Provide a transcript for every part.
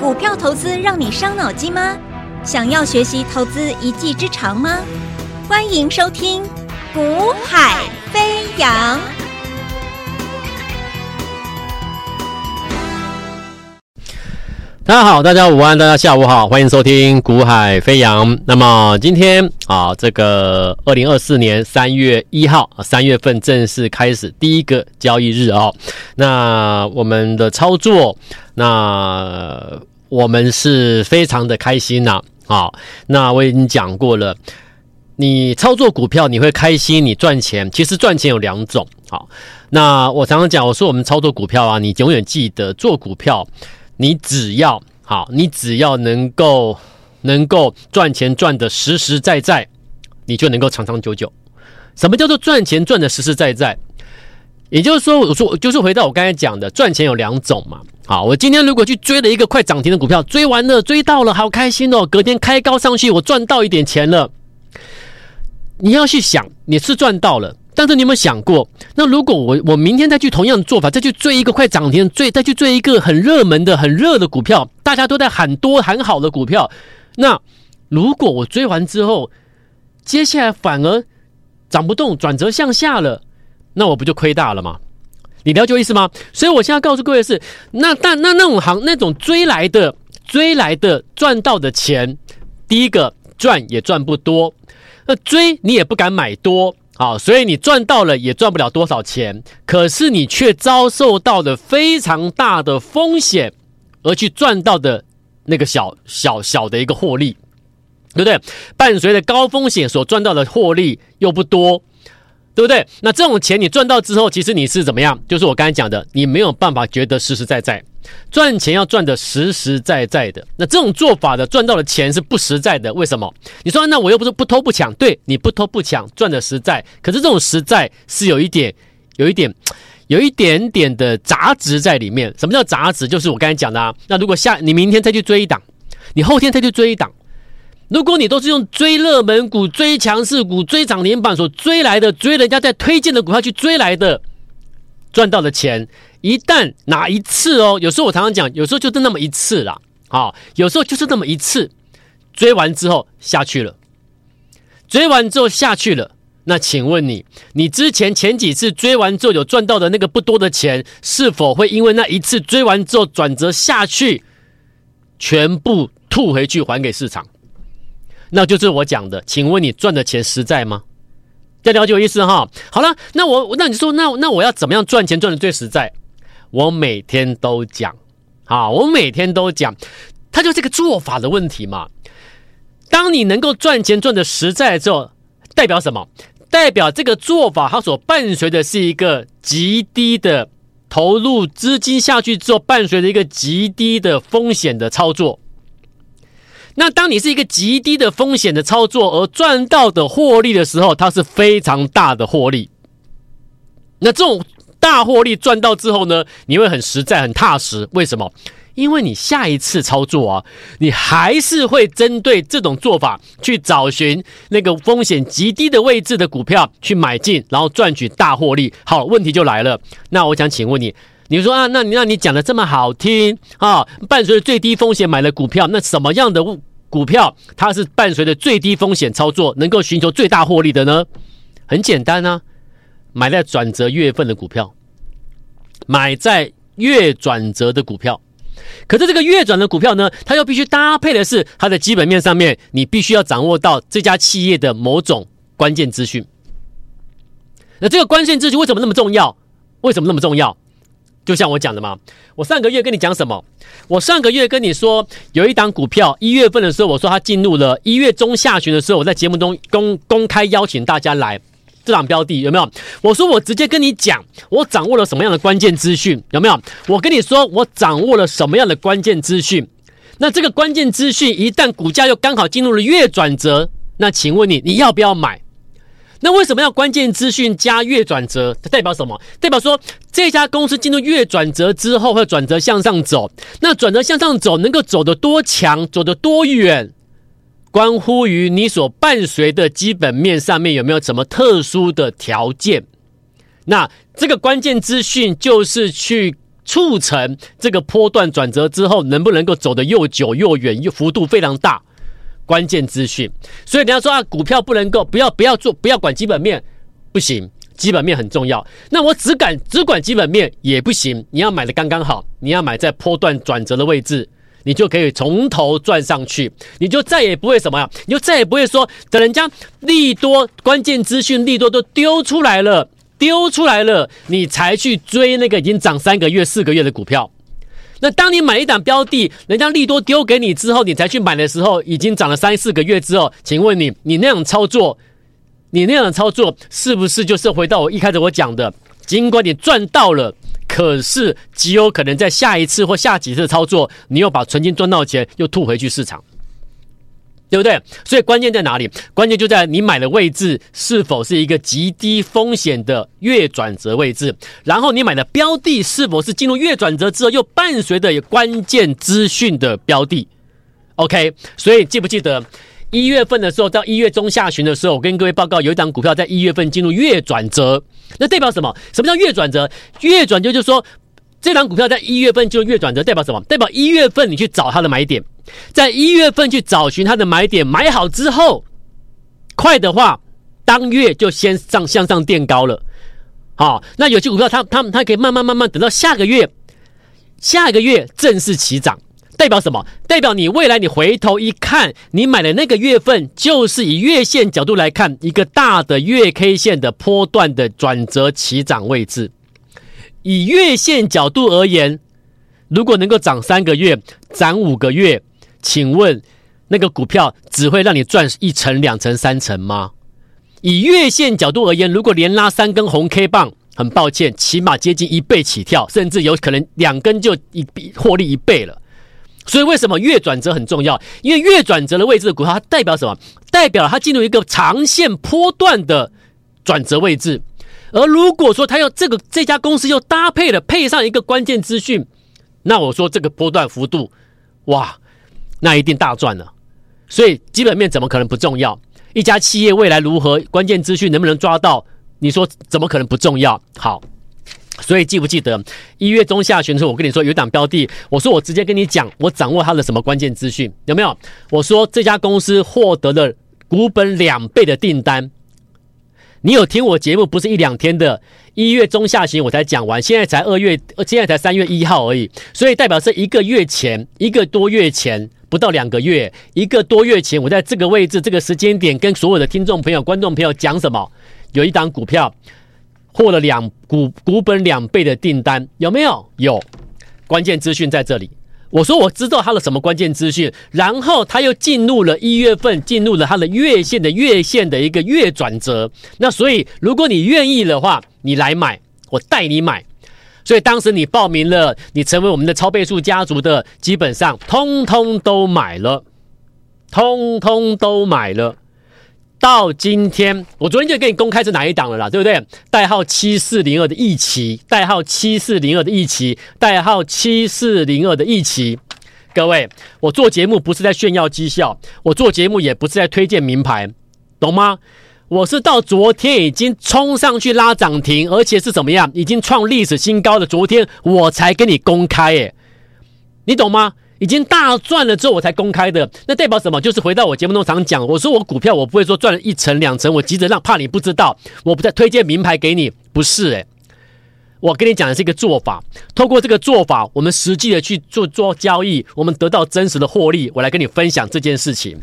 股票投资让你伤脑筋吗？想要学习投资一技之长吗？欢迎收听《股海飞扬》。大家好，大家午安，大家下午好，欢迎收听《股海飞扬》。那么今天啊，这个二零二四年三月一号，三月份正式开始第一个交易日哦。那我们的操作，那我们是非常的开心呐。啊，那我已经讲过了，你操作股票你会开心，你赚钱，其实赚钱有两种。好，那我常常讲，我说我们操作股票啊，你永远记得做股票。你只要好，你只要能够能够赚钱赚得实实在在，你就能够长长久久。什么叫做赚钱赚得实实在在？也就是说，我说就是回到我刚才讲的，赚钱有两种嘛。好，我今天如果去追了一个快涨停的股票，追完了，追到了，好开心哦！隔天开高上去，我赚到一点钱了。你要去想，你是赚到了。但是你有没有想过，那如果我我明天再去同样的做法，再去追一个快涨停，追再去追一个很热门的、很热的股票，大家都在喊多喊好的股票，那如果我追完之后，接下来反而涨不动，转折向下了，那我不就亏大了吗？你了解我意思吗？所以我现在告诉各位的是，那但那那种行那种追来的追来的赚到的钱，第一个赚也赚不多，那追你也不敢买多。好，所以你赚到了也赚不了多少钱，可是你却遭受到了非常大的风险，而去赚到的那个小小小的一个获利，对不对？伴随着高风险所赚到的获利又不多，对不对？那这种钱你赚到之后，其实你是怎么样？就是我刚才讲的，你没有办法觉得实实在在。赚钱要赚得实实在在的，那这种做法的赚到的钱是不实在的。为什么？你说那我又不是不偷不抢，对，你不偷不抢赚的实在，可是这种实在是有一点、有一点、有一点点的杂质在里面。什么叫杂质？就是我刚才讲的啊。那如果下你明天再去追一档，你后天再去追一档，如果你都是用追热门股、追强势股、追涨停板所追来的，追人家在推荐的股票去追来的，赚到的钱。一旦哪一次哦，有时候我常常讲，有时候就是那么一次啦，啊，有时候就是那么一次，追完之后下去了，追完之后下去了，那请问你，你之前前几次追完之后有赚到的那个不多的钱，是否会因为那一次追完之后转折下去，全部吐回去还给市场？那就是我讲的，请问你赚的钱实在吗？要了解我意思哈？好了，那我那你说，那那我要怎么样赚钱赚的最实在？我每天都讲，啊，我每天都讲，它就是个做法的问题嘛。当你能够赚钱赚的实在之后，代表什么？代表这个做法它所伴随的是一个极低的投入资金下去之后，伴随着一个极低的风险的操作。那当你是一个极低的风险的操作而赚到的获利的时候，它是非常大的获利。那这种。大获利赚到之后呢，你会很实在、很踏实。为什么？因为你下一次操作啊，你还是会针对这种做法去找寻那个风险极低的位置的股票去买进，然后赚取大获利。好，问题就来了。那我想请问你，你说啊，那你那你讲的这么好听啊，伴随着最低风险买了股票，那什么样的股票它是伴随着最低风险操作，能够寻求最大获利的呢？很简单啊。买在转折月份的股票，买在月转折的股票，可是这个月转的股票呢，它又必须搭配的是它的基本面上面，你必须要掌握到这家企业的某种关键资讯。那这个关键资讯为什么那么重要？为什么那么重要？就像我讲的嘛，我上个月跟你讲什么？我上个月跟你说，有一档股票一月份的时候，我说它进入了一月中下旬的时候，我在节目中公公开邀请大家来。这档标的有没有？我说我直接跟你讲，我掌握了什么样的关键资讯？有没有？我跟你说，我掌握了什么样的关键资讯？那这个关键资讯一旦股价又刚好进入了月转折，那请问你你要不要买？那为什么要关键资讯加月转折？它代表什么？代表说这家公司进入月转折之后会转折向上走，那转折向上走能够走得多强，走得多远？关乎于你所伴随的基本面上面有没有什么特殊的条件？那这个关键资讯就是去促成这个波段转折之后能不能够走得又久又远又幅度非常大，关键资讯。所以你要说啊，股票不能够不要不要做不要管基本面，不行，基本面很重要。那我只管只管基本面也不行，你要买的刚刚好，你要买在波段转折的位置，你就可以从头赚上去，你就再也不会什么呀，你就再也不会说等人家利多关键资讯利多都丢出来了。丢出来了，你才去追那个已经涨三个月、四个月的股票。那当你买一档标的，人家利多丢给你之后，你才去买的时候，已经涨了三四个月之后，请问你，你那样操作，你那样操作是不是就是回到我一开始我讲的？尽管你赚到了，可是极有可能在下一次或下几次操作，你又把存金赚到钱又吐回去市场。对不对？所以关键在哪里？关键就在你买的位置是否是一个极低风险的月转折位置，然后你买的标的是否是进入月转折之后又伴随着有关键资讯的标的？OK，所以记不记得一月份的时候到一月中下旬的时候，我跟各位报告有一档股票在一月份进入月转折，那代表什么？什么叫月转折？月转折就是说这档股票在一月份进入月转折，代表什么？代表一月份你去找它的买点。在一月份去找寻它的买点，买好之后，快的话，当月就先上向上垫高了。好，那有些股票它它它可以慢慢慢慢等到下个月，下个月正式起涨，代表什么？代表你未来你回头一看，你买的那个月份就是以月线角度来看一个大的月 K 线的波段的转折起涨位置。以月线角度而言，如果能够涨三个月，涨五个月。请问，那个股票只会让你赚一成、两成、三成吗？以月线角度而言，如果连拉三根红 K 棒，很抱歉，起码接近一倍起跳，甚至有可能两根就一获利一倍了。所以为什么月转折很重要？因为月转折的位置的股票，它代表什么？代表它进入一个长线波段的转折位置。而如果说它要这个这家公司又搭配了配上一个关键资讯，那我说这个波段幅度，哇！那一定大赚了，所以基本面怎么可能不重要？一家企业未来如何，关键资讯能不能抓到？你说怎么可能不重要？好，所以记不记得一月中下旬的时候，我跟你说有一档标的，我说我直接跟你讲，我掌握它的什么关键资讯？有没有？我说这家公司获得了股本两倍的订单。你有听我节目不是一两天的，一月中下旬我才讲完，现在才二月，现在才三月一号而已，所以代表是一个月前，一个多月前。不到两个月，一个多月前，我在这个位置、这个时间点，跟所有的听众朋友、观众朋友讲什么？有一档股票获了两股股本两倍的订单，有没有？有，关键资讯在这里。我说我知道他的什么关键资讯，然后他又进入了一月份，进入了他的月线的月线的一个月转折。那所以，如果你愿意的话，你来买，我带你买。所以当时你报名了，你成为我们的超倍数家族的，基本上通通都买了，通通都买了。到今天，我昨天就给你公开是哪一档了啦，对不对？代号七四零二的一期，代号七四零二的一期，代号七四零二的一期。各位，我做节目不是在炫耀绩效，我做节目也不是在推荐名牌，懂吗？我是到昨天已经冲上去拉涨停，而且是怎么样，已经创历史新高的昨天我才跟你公开，诶，你懂吗？已经大赚了之后我才公开的，那代表什么？就是回到我节目中常讲，我说我股票我不会说赚了一成两成，我急着让怕你不知道，我不再推荐名牌给你，不是诶，我跟你讲的是一个做法，透过这个做法，我们实际的去做做交易，我们得到真实的获利，我来跟你分享这件事情。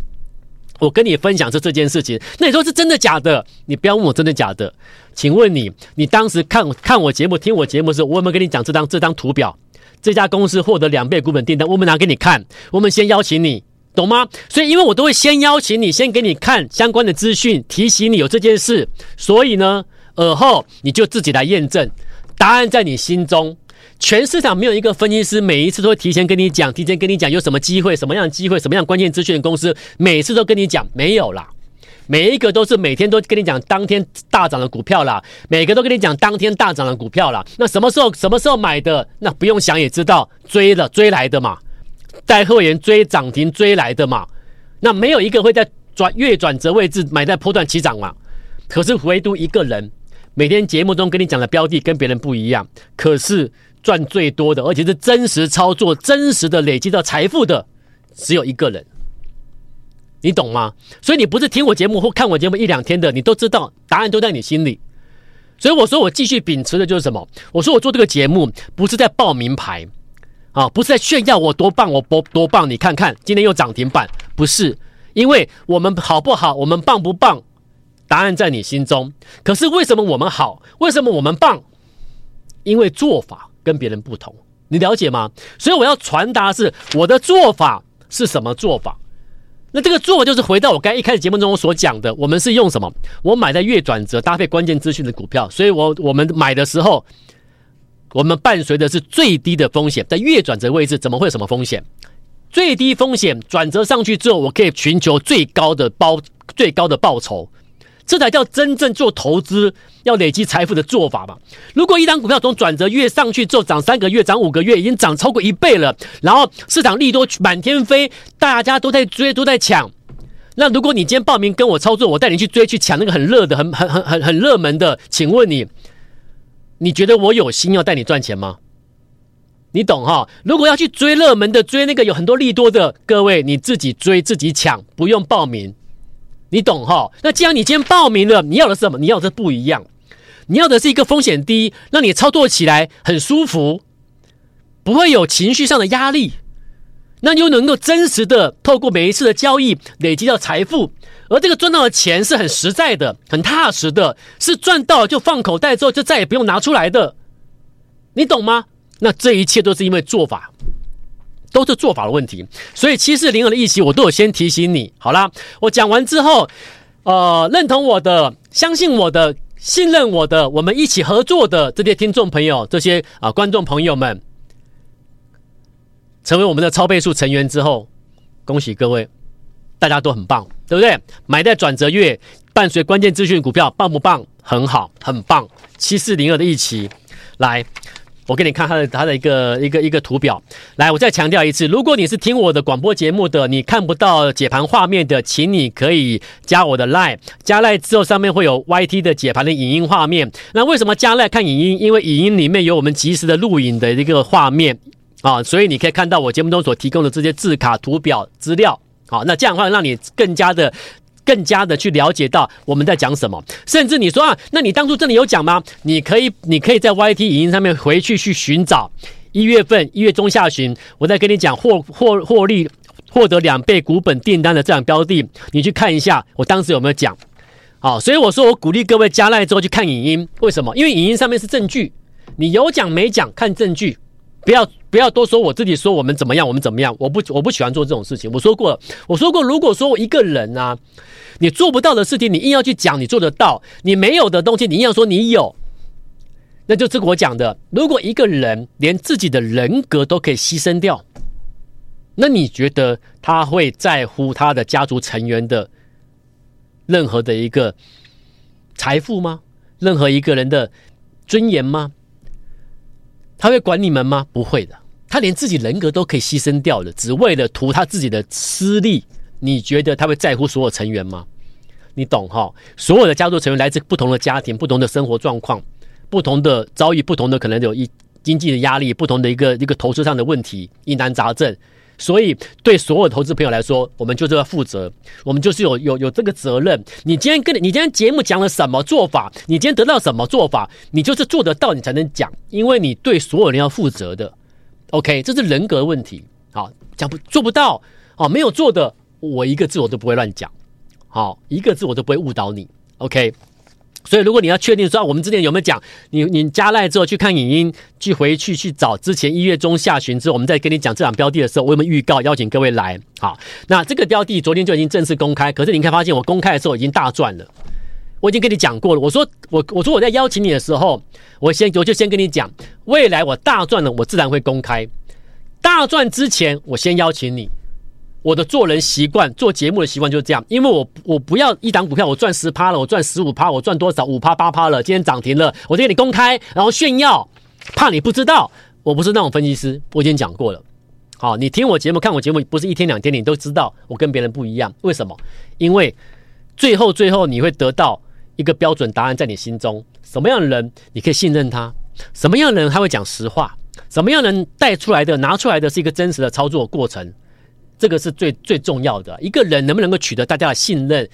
我跟你分享是这件事情，那你说是真的假的？你不要问我真的假的，请问你，你当时看看我节目、听我节目的时候，我有没有跟你讲这张这张图表？这家公司获得两倍股本订单，我们拿给你看，我们先邀请你，懂吗？所以，因为我都会先邀请你，先给你看相关的资讯，提醒你有这件事，所以呢，尔后你就自己来验证，答案在你心中。全市场没有一个分析师每一次都会提前跟你讲，提前跟你讲有什么机会，什么样的机会，什么样关键资讯的公司，每次都跟你讲没有啦。每一个都是每天都跟你讲当天大涨的股票啦，每个都跟你讲当天大涨的股票啦。那什么时候什么时候买的？那不用想也知道，追了追来的嘛，带会员追涨停追来的嘛。那没有一个会在转月转折位置买在波段起涨嘛。可是唯独一个人。每天节目中跟你讲的标的跟别人不一样，可是赚最多的，而且是真实操作、真实的累积到财富的，只有一个人。你懂吗？所以你不是听我节目或看我节目一两天的，你都知道答案都在你心里。所以我说我继续秉持的就是什么？我说我做这个节目不是在报名牌啊，不是在炫耀我多棒，我多多棒。你看看今天又涨停板，不是，因为我们好不好，我们棒不棒，答案在你心中。可是为什么我们好？为什么我们棒？因为做法跟别人不同，你了解吗？所以我要传达是我的做法是什么做法。那这个做就是回到我刚一开始节目中所讲的，我们是用什么？我买在月转折搭配关键资讯的股票，所以我我们买的时候，我们伴随的是最低的风险，在月转折位置怎么会有什么风险？最低风险转折上去之后，我可以寻求最高的包最高的报酬。这才叫真正做投资要累积财富的做法嘛。如果一档股票从转折月上去之后涨三个月、涨五个月，已经涨超过一倍了，然后市场利多满天飞，大家都在追、都在抢。那如果你今天报名跟我操作，我带你去追、去抢那个很热的、很很很很很热门的，请问你，你觉得我有心要带你赚钱吗？你懂哈？如果要去追热门的、追那个有很多利多的，各位你自己追、自己抢，不用报名。你懂哈？那既然你今天报名了，你要的是什么？你要的是不一样，你要的是一个风险低，让你操作起来很舒服，不会有情绪上的压力，那又能够真实的透过每一次的交易累积到财富，而这个赚到的钱是很实在的、很踏实的，是赚到就放口袋之后就再也不用拿出来的，你懂吗？那这一切都是因为做法。都是做法的问题，所以七四零二的议题我都有先提醒你。好啦，我讲完之后，呃，认同我的、相信我的、信任我的，我们一起合作的这些听众朋友、这些啊、观众朋友们，成为我们的超倍数成员之后，恭喜各位，大家都很棒，对不对？买在转折月，伴随关键资讯股票，棒不棒？很好，很棒。七四零二的议题来。我给你看他的他的一个一个一个图表，来，我再强调一次，如果你是听我的广播节目的，你看不到解盘画面的，请你可以加我的 Line，加 Line 之后上面会有 YT 的解盘的影音画面。那为什么加 Line 看影音？因为影音里面有我们即时的录影的一个画面啊，所以你可以看到我节目中所提供的这些字卡、图表、资料。好，那这样的话让你更加的。更加的去了解到我们在讲什么，甚至你说啊，那你当初真的有讲吗？你可以，你可以在 YT 影音上面回去去寻找一月份一月中下旬，我再跟你讲获获获利获得两倍股本订单的这样标的，你去看一下我当时有没有讲。好，所以我说我鼓励各位加赖之后去看影音，为什么？因为影音上面是证据，你有讲没讲看证据，不要不要多说我自己说我们怎么样，我们怎么样，我不我不喜欢做这种事情。我说过，我说过，如果说我一个人啊。你做不到的事情，你硬要去讲你做得到；你没有的东西，你硬要说你有，那就这是我讲的。如果一个人连自己的人格都可以牺牲掉，那你觉得他会在乎他的家族成员的任何的一个财富吗？任何一个人的尊严吗？他会管你们吗？不会的。他连自己人格都可以牺牲掉了，只为了图他自己的私利。你觉得他会在乎所有成员吗？你懂哈？所有的家族成员来自不同的家庭、不同的生活状况、不同的遭遇、不同的可能有一经济的压力、不同的一个一个投资上的问题、疑难杂症。所以，对所有投资朋友来说，我们就是要负责，我们就是有有有这个责任。你今天跟你今天节目讲了什么做法？你今天得到什么做法？你就是做得到，你才能讲，因为你对所有人要负责的。OK，这是人格问题。好，讲不做不到哦，没有做的。我一个字我都不会乱讲，好，一个字我都不会误导你，OK。所以如果你要确定说我们之前有没有讲，你你加赖之后去看影音，去回去去找之前一月中下旬之后，我们再跟你讲这档标的的时候，我有没有预告邀请各位来？好，那这个标的昨天就已经正式公开，可是你可以发现我公开的时候已经大赚了，我已经跟你讲过了。我说我我说我在邀请你的时候，我先我就先跟你讲，未来我大赚了，我自然会公开。大赚之前，我先邀请你。我的做人习惯，做节目的习惯就是这样，因为我我不要一档股票我赚十趴了，我赚十五趴，我赚多少五趴八趴了，今天涨停了，我就给你公开，然后炫耀，怕你不知道，我不是那种分析师，我已经讲过了。好，你听我节目看我节目，不是一天两天，你都知道我跟别人不一样，为什么？因为最后最后你会得到一个标准答案在你心中，什么样的人你可以信任他，什么样的人他会讲实话。什么样人带出来的、拿出来的是一个真实的操作过程，这个是最最重要的。一个人能不能够取得大家的信任，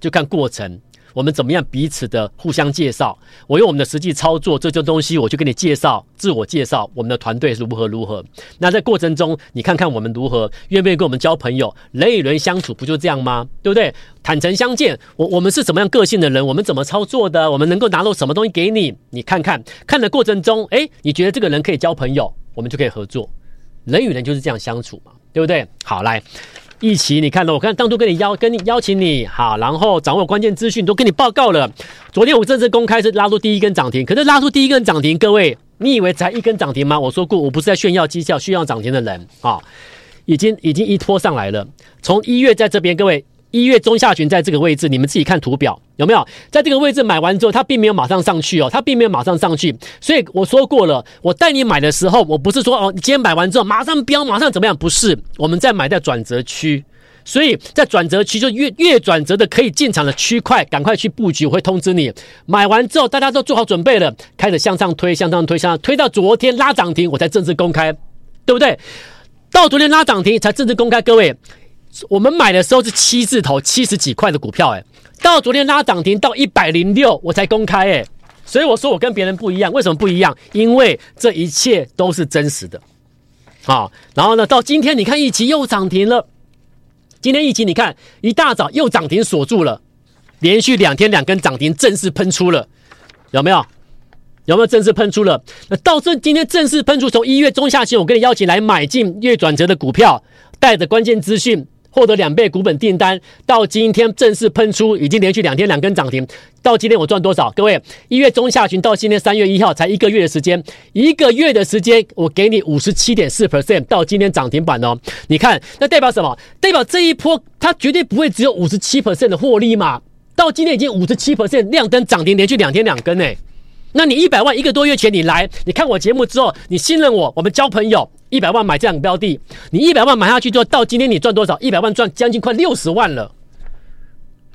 就看过程。我们怎么样彼此的互相介绍？我用我们的实际操作这些东西，我就给你介绍自我介绍，我们的团队是如何如何。那在过程中，你看看我们如何，愿不愿意跟我们交朋友？人与人相处不就这样吗？对不对？坦诚相见，我我们是怎么样个性的人？我们怎么操作的？我们能够拿到什么东西给你？你看看，看的过程中，诶，你觉得这个人可以交朋友，我们就可以合作。人与人就是这样相处嘛，对不对？好，来。一起，你看到我看当初跟你邀跟你邀请你好，然后掌握关键资讯都跟你报告了。昨天我正式公开是拉出第一根涨停，可是拉出第一根涨停，各位，你以为才一根涨停吗？我说过，我不是在炫耀绩效、炫耀涨停的人啊，已经已经一拖上来了。从一月在这边，各位。一月中下旬在这个位置，你们自己看图表有没有？在这个位置买完之后，它并没有马上上去哦，它并没有马上上去。所以我说过了，我带你买的时候，我不是说哦，你今天买完之后马上飙，马上怎么样？不是，我们在买在转折区，所以在转折区就越越转折的可以进场的区块，赶快去布局，我会通知你。买完之后，大家都做好准备了，开始向上推，向上推，向上推到昨天拉涨停，我才正式公开，对不对？到昨天拉涨停才正式公开，各位。我们买的时候是七字头七十几块的股票，哎，到昨天拉涨停到一百零六，我才公开，哎，所以我说我跟别人不一样，为什么不一样？因为这一切都是真实的，啊，然后呢，到今天你看一期又涨停了，今天一期你看一大早又涨停锁住了，连续两天两根涨停正式喷出了，有没有？有没有正式喷出了？那到这今天正式喷出，从一月中下旬我跟你邀请来买进月转折的股票，带着关键资讯。获得两倍股本订单，到今天正式喷出，已经连续两天两根涨停。到今天我赚多少？各位，一月中下旬到今天三月一号才一个月的时间，一个月的时间，我给你五十七点四 percent，到今天涨停板哦。你看，那代表什么？代表这一波它绝对不会只有五十七 percent 的获利嘛？到今天已经五十七 percent 亮灯涨停，连续两天两根诶。那你一百万一个多月前你来，你看我节目之后，你信任我，我们交朋友，一百万买这两个标的，你一百万买下去之后，到今天你赚多少？一百万赚将近快六十万了。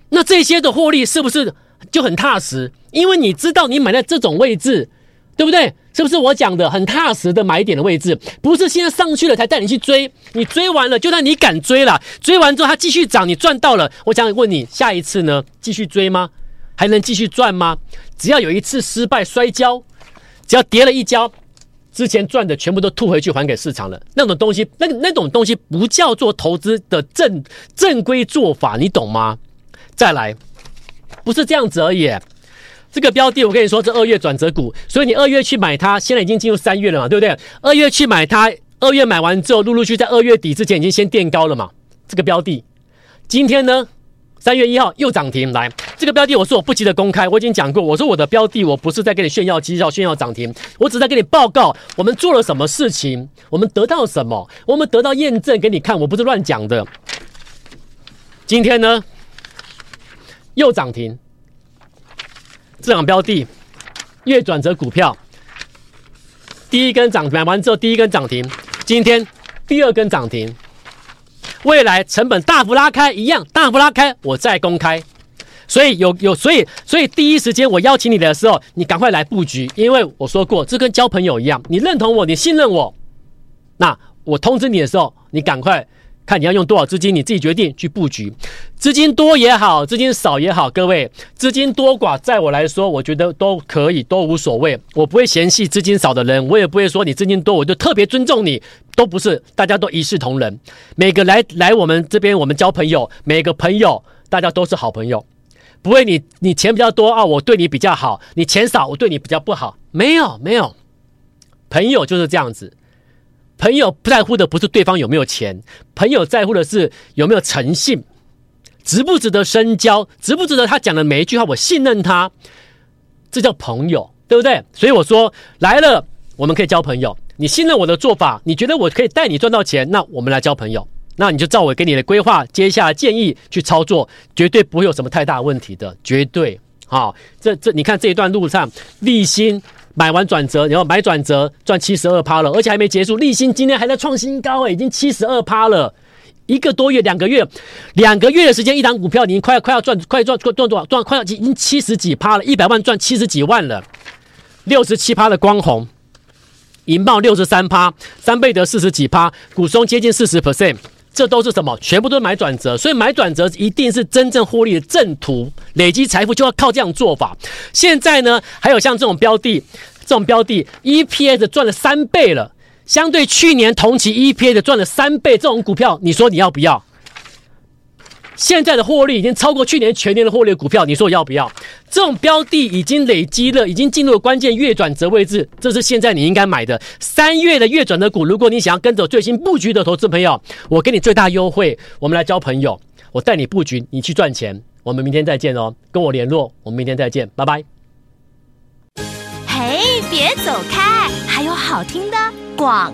那这些的获利是不是就很踏实？因为你知道你买在这种位置，对不对？是不是我讲的很踏实的买点的位置？不是现在上去了才带你去追，你追完了，就算你敢追了，追完之后它继续涨，你赚到了，我想问你，下一次呢？继续追吗？还能继续赚吗？只要有一次失败摔跤，只要跌了一跤，之前赚的全部都吐回去还给市场了。那种东西，那那种东西不叫做投资的正正规做法，你懂吗？再来，不是这样子而已。这个标的我跟你说，这二月转折股，所以你二月去买它，现在已经进入三月了嘛，对不对？二月去买它，二月买完之后，陆陆续续在二月底之前已经先垫高了嘛。这个标的，今天呢？三月一号又涨停，来这个标的，我说我不急着公开，我已经讲过，我说我的标的，我不是在跟你炫耀绩效、炫耀涨停，我只在跟你报告我们做了什么事情，我们得到什么，我们得到验证给你看，我不是乱讲的。今天呢又涨停，这两标的月转折股票，第一根涨买完之后第一根涨停，今天第二根涨停。未来成本大幅拉开，一样大幅拉开，我再公开。所以有有，所以所以第一时间我邀请你的时候，你赶快来布局，因为我说过，这跟交朋友一样，你认同我，你信任我，那我通知你的时候，你赶快。看你要用多少资金，你自己决定去布局。资金多也好，资金少也好，各位，资金多寡，在我来说，我觉得都可以，都无所谓。我不会嫌弃资金少的人，我也不会说你资金多，我就特别尊重你，都不是，大家都一视同仁。每个来来我们这边，我们交朋友，每个朋友大家都是好朋友，不会你你钱比较多啊，我对你比较好；你钱少，我对你比较不好。没有没有，朋友就是这样子。朋友不在乎的不是对方有没有钱，朋友在乎的是有没有诚信，值不值得深交，值不值得他讲的每一句话我信任他，这叫朋友，对不对？所以我说来了，我们可以交朋友。你信任我的做法，你觉得我可以带你赚到钱，那我们来交朋友。那你就照我给你的规划，接下来建议去操作，绝对不会有什么太大问题的，绝对。好，这这你看这一段路上，立新。买完转折，然后买转折赚七十二趴了，而且还没结束。立新今天还在创新高，哎，已经七十二趴了。一个多月，两个月，两个月的时间，一档股票已经快要快要赚，快赚赚多少？赚快要已经七十几趴了，一百万赚七十几万了。六十七趴的光弘，银茂六十三趴，三倍得四十几趴，股松接近四十 percent，这都是什么？全部都是买转折，所以买转折一定是真正获利的正途，累积财富就要靠这样做法。现在呢，还有像这种标的，这种标的 EPS 赚了三倍了，相对去年同期 EPS 赚了三倍，这种股票，你说你要不要？现在的获利已经超过去年全年的获利股票，你说要不要？这种标的已经累积了，已经进入了关键月转折位置，这是现在你应该买的三月的月转折股。如果你想要跟着最新布局的投资朋友，我给你最大优惠，我们来交朋友，我带你布局，你去赚钱。我们明天再见哦，跟我联络，我们明天再见，拜拜。嘿，别走开，还有好听的广。